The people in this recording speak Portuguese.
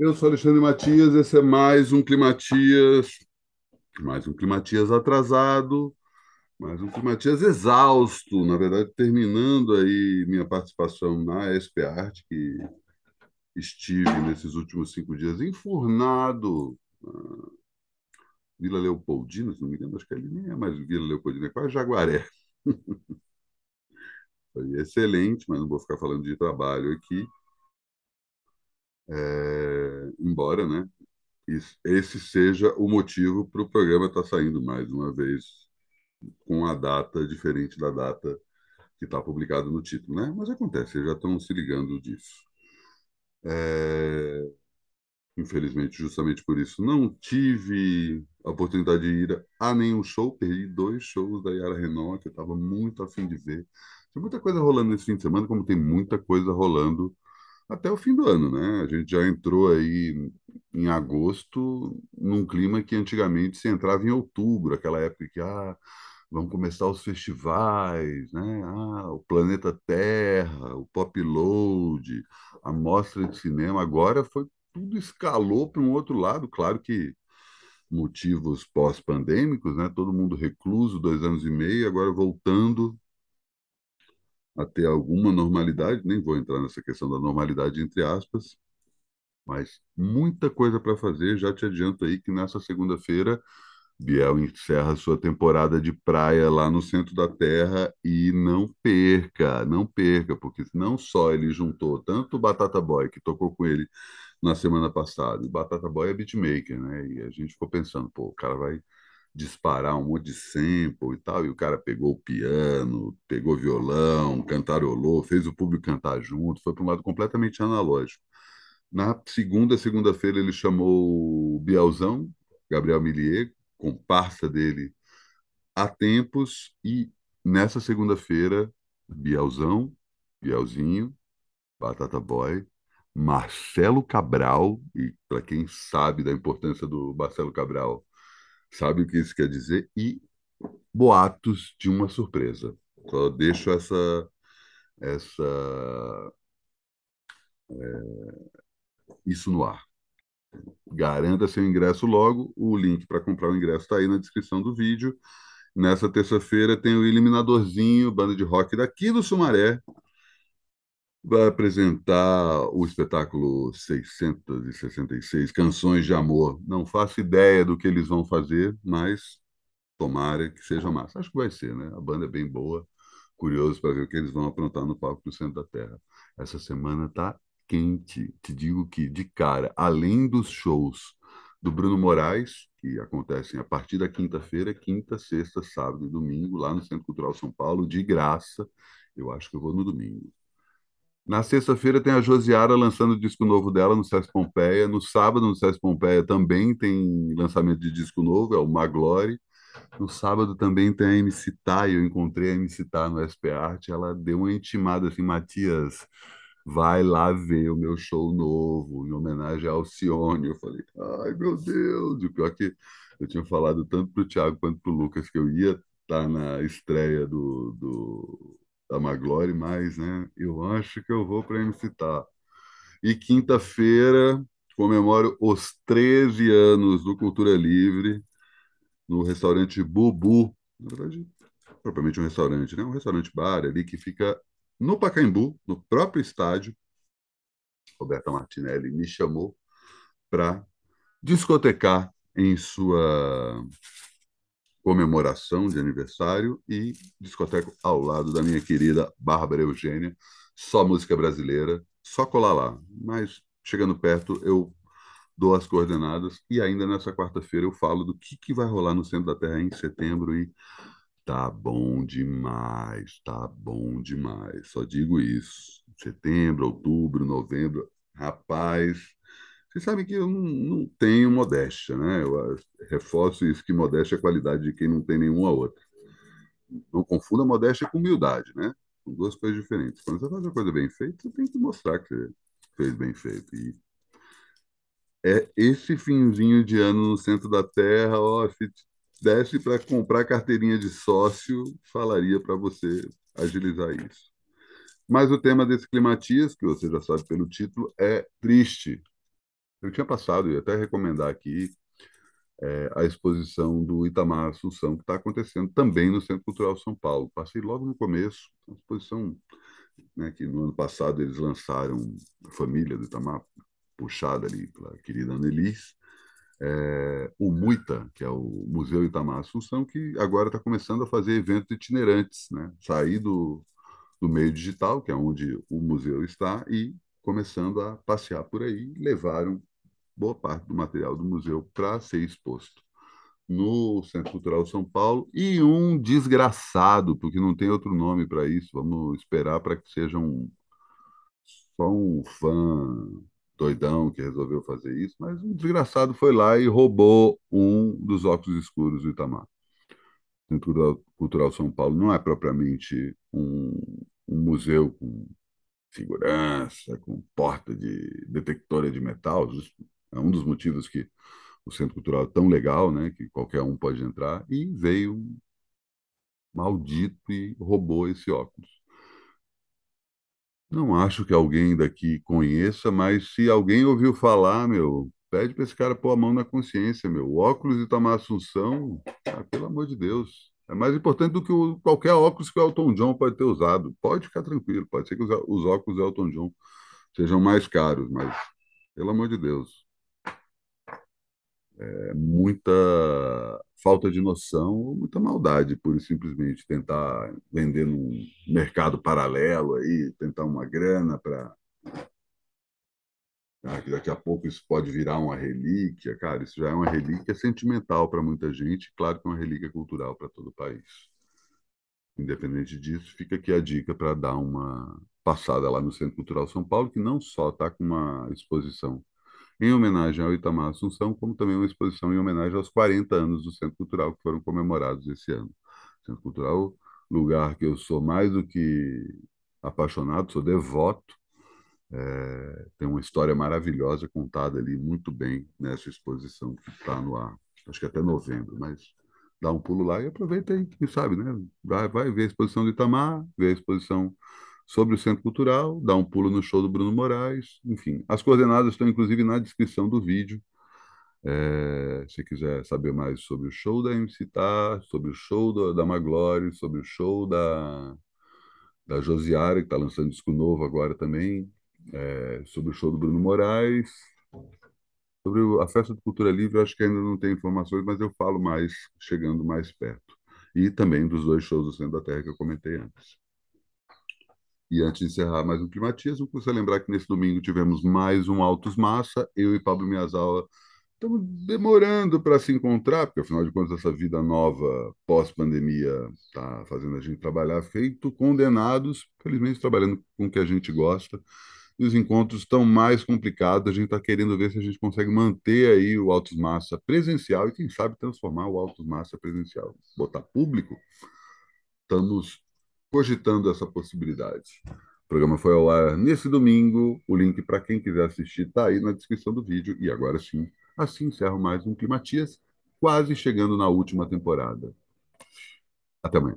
Eu sou Alexandre Matias, esse é mais um Climatias, mais um Climatias atrasado, mais um Climatias exausto, na verdade, terminando aí minha participação na SP Arte, que estive nesses últimos cinco dias enfurnado na Vila Leopoldina, se não me engano, acho que ali nem é mais Vila Leopoldina, é quase Jaguaré. Foi excelente, mas não vou ficar falando de trabalho aqui. É, embora, né, esse seja o motivo para o programa estar tá saindo mais uma vez com a data diferente da data que está publicado no título, né? Mas acontece, já estão se ligando disso. É... Infelizmente, justamente por isso, não tive a oportunidade de ir a nenhum show, perdi dois shows da Yara Renault, que eu estava muito afim de ver. Tem muita coisa rolando nesse fim de semana, como tem muita coisa rolando até o fim do ano, né? A gente já entrou aí em agosto num clima que antigamente se entrava em outubro, aquela época que ah, vão começar os festivais, né? Ah, o Planeta Terra, o Pop Load, a mostra de cinema. Agora foi tudo escalou para um outro lado, claro que motivos pós-pandêmicos, né? Todo mundo recluso, dois anos e meio, agora voltando a ter alguma normalidade, nem vou entrar nessa questão da normalidade entre aspas, mas muita coisa para fazer. Já te adianto aí que nessa segunda-feira Biel encerra sua temporada de praia lá no centro da Terra e não perca, não perca, porque não só ele juntou tanto o Batata Boy, que tocou com ele na semana passada, o Batata Boy é beatmaker, né? E a gente ficou pensando, pô, o cara vai disparar um monte de sample e tal, e o cara pegou o piano, pegou violão, cantarolou, fez o público cantar junto, foi para um lado completamente analógico. Na segunda, segunda-feira, ele chamou o Bielzão, Gabriel Millier, comparsa dele há tempos, e nessa segunda-feira, Bielzão, Bielzinho, Batata Boy, Marcelo Cabral, e para quem sabe da importância do Marcelo Cabral, sabe o que isso quer dizer, e boatos de uma surpresa. Só deixo essa, essa é, isso no ar. Garanta seu ingresso logo. O link para comprar o ingresso está aí na descrição do vídeo. Nessa terça-feira tem o Eliminadorzinho, banda de rock daqui do Sumaré. Vai apresentar o espetáculo 666 Canções de Amor. Não faço ideia do que eles vão fazer, mas tomara que seja massa. Acho que vai ser, né? A banda é bem boa. Curioso para ver o que eles vão aprontar no palco do Centro da Terra. Essa semana tá quente. Te digo que, de cara, além dos shows do Bruno Moraes, que acontecem a partir da quinta-feira, quinta, sexta, sábado e domingo, lá no Centro Cultural São Paulo, de graça. Eu acho que eu vou no domingo. Na sexta-feira tem a Josiara lançando o disco novo dela no César Pompeia. No sábado, no César Pompeia, também tem lançamento de disco novo, é o Maglore. No sábado também tem a MC Tá, eu encontrei a MC Tá no SP Art, ela deu uma intimada assim, Matias, vai lá ver o meu show novo, em homenagem ao Alcione. Eu falei, ai meu Deus, o pior é que eu tinha falado tanto para o Thiago quanto para o Lucas que eu ia estar tá na estreia do, do da Maglore, mas né, eu acho que eu vou para MC Tá. E quinta-feira comemoro os 13 anos do Cultura Livre no restaurante Bubu. Na verdade, propriamente um restaurante, né? Um restaurante bar ali que fica no Pacaembu, no próprio estádio. Roberta Martinelli me chamou para discotecar em sua comemoração de aniversário e discoteco ao lado da minha querida Bárbara Eugênia, só música brasileira, só colar lá. Mas chegando perto, eu dou as coordenadas e ainda nessa quarta-feira eu falo do que, que vai rolar no centro da Terra em setembro e tá bom demais, tá bom demais. Só digo isso. Setembro, outubro, novembro, rapaz, vocês sabem que eu não, não tenho modéstia, né? Eu reforço isso, que modéstia é a qualidade de quem não tem nenhuma outra. Não confunda modéstia com humildade, né? São duas coisas diferentes. Quando você faz uma coisa bem feita, você tem que mostrar que você fez bem feito. E é esse finzinho de ano no centro da Terra, ó, se desse para comprar carteirinha de sócio, falaria para você agilizar isso. Mas o tema desse Climatias, que você já sabe pelo título, é triste Eu tinha passado, e até recomendar aqui, é, a exposição do Itamar Assunção, que está acontecendo também no Centro Cultural São Paulo. Passei logo no começo, uma exposição né, que no ano passado eles lançaram a família do Itamar, puxada ali pela querida Annelise, é, o MUITA, que é o Museu Itamar Assunção, que agora está começando a fazer eventos itinerantes, né? sair do, do meio digital, que é onde o museu está, e começando a passear por aí, levaram boa parte do material do museu para ser exposto no Centro Cultural São Paulo e um desgraçado, porque não tem outro nome para isso, vamos esperar para que seja um só um fã doidão que resolveu fazer isso, mas um desgraçado foi lá e roubou um dos óculos escuros do Itamar. O Centro Cultural São Paulo não é propriamente um, um museu com segurança, com porta de detectora de metal. É um dos motivos que o Centro Cultural é tão legal, né, que qualquer um pode entrar. E veio maldito e roubou esse óculos. Não acho que alguém daqui conheça, mas se alguém ouviu falar, meu, pede para esse cara pôr a mão na consciência, meu. O óculos de Itamar Assunção, ah, pelo amor de Deus, é mais importante do que o, qualquer óculos que o Elton John pode ter usado. Pode ficar tranquilo, pode ser que os, os óculos do Elton John sejam mais caros, mas pelo amor de Deus, é muita falta de noção ou muita maldade, e simplesmente tentar vender num mercado paralelo aí, tentar uma grana para ah, que daqui a pouco isso pode virar uma relíquia, cara, isso já é uma relíquia sentimental para muita gente, claro que é uma relíquia cultural para todo o país. Independente disso, fica aqui a dica para dar uma passada lá no Centro Cultural São Paulo, que não só está com uma exposição em homenagem ao Itamar Assunção, como também uma exposição em homenagem aos 40 anos do Centro Cultural que foram comemorados esse ano. Centro Cultural, lugar que eu sou mais do que apaixonado, sou devoto. É, tem uma história maravilhosa contada ali muito bem nessa exposição que está no ar, acho que até novembro, mas dá um pulo lá e aproveita aí, quem sabe, né? Vai, vai ver a exposição do Itamar, ver a exposição sobre o Centro Cultural, dá um pulo no show do Bruno Moraes, enfim. As coordenadas estão, inclusive, na descrição do vídeo. É, se quiser saber mais sobre o show da MC Tá, sobre o show do, da Maglore, sobre o show da, da Josiara, que está lançando disco novo agora também, é, sobre o show do Bruno Moraes, sobre a Festa de Cultura Livre, acho que ainda não tem informações, mas eu falo mais, chegando mais perto. E também dos dois shows do Centro da Terra que eu comentei antes. E antes de encerrar mais um climatismo, você lembrar que nesse domingo tivemos mais um Autos Massa, eu e Pablo Miyazawa estamos demorando para se encontrar, porque afinal de contas essa vida nova pós-pandemia está fazendo a gente trabalhar feito condenados, felizmente trabalhando com o que a gente gosta. E os encontros estão mais complicados, a gente está querendo ver se a gente consegue manter aí o Autos Massa presencial e quem sabe transformar o Autos Massa presencial, botar público. Estamos cogitando essa possibilidade. O programa foi ao ar nesse domingo. O link para quem quiser assistir está aí na descrição do vídeo. E agora sim, assim encerro mais um Climatias, quase chegando na última temporada. Até amanhã.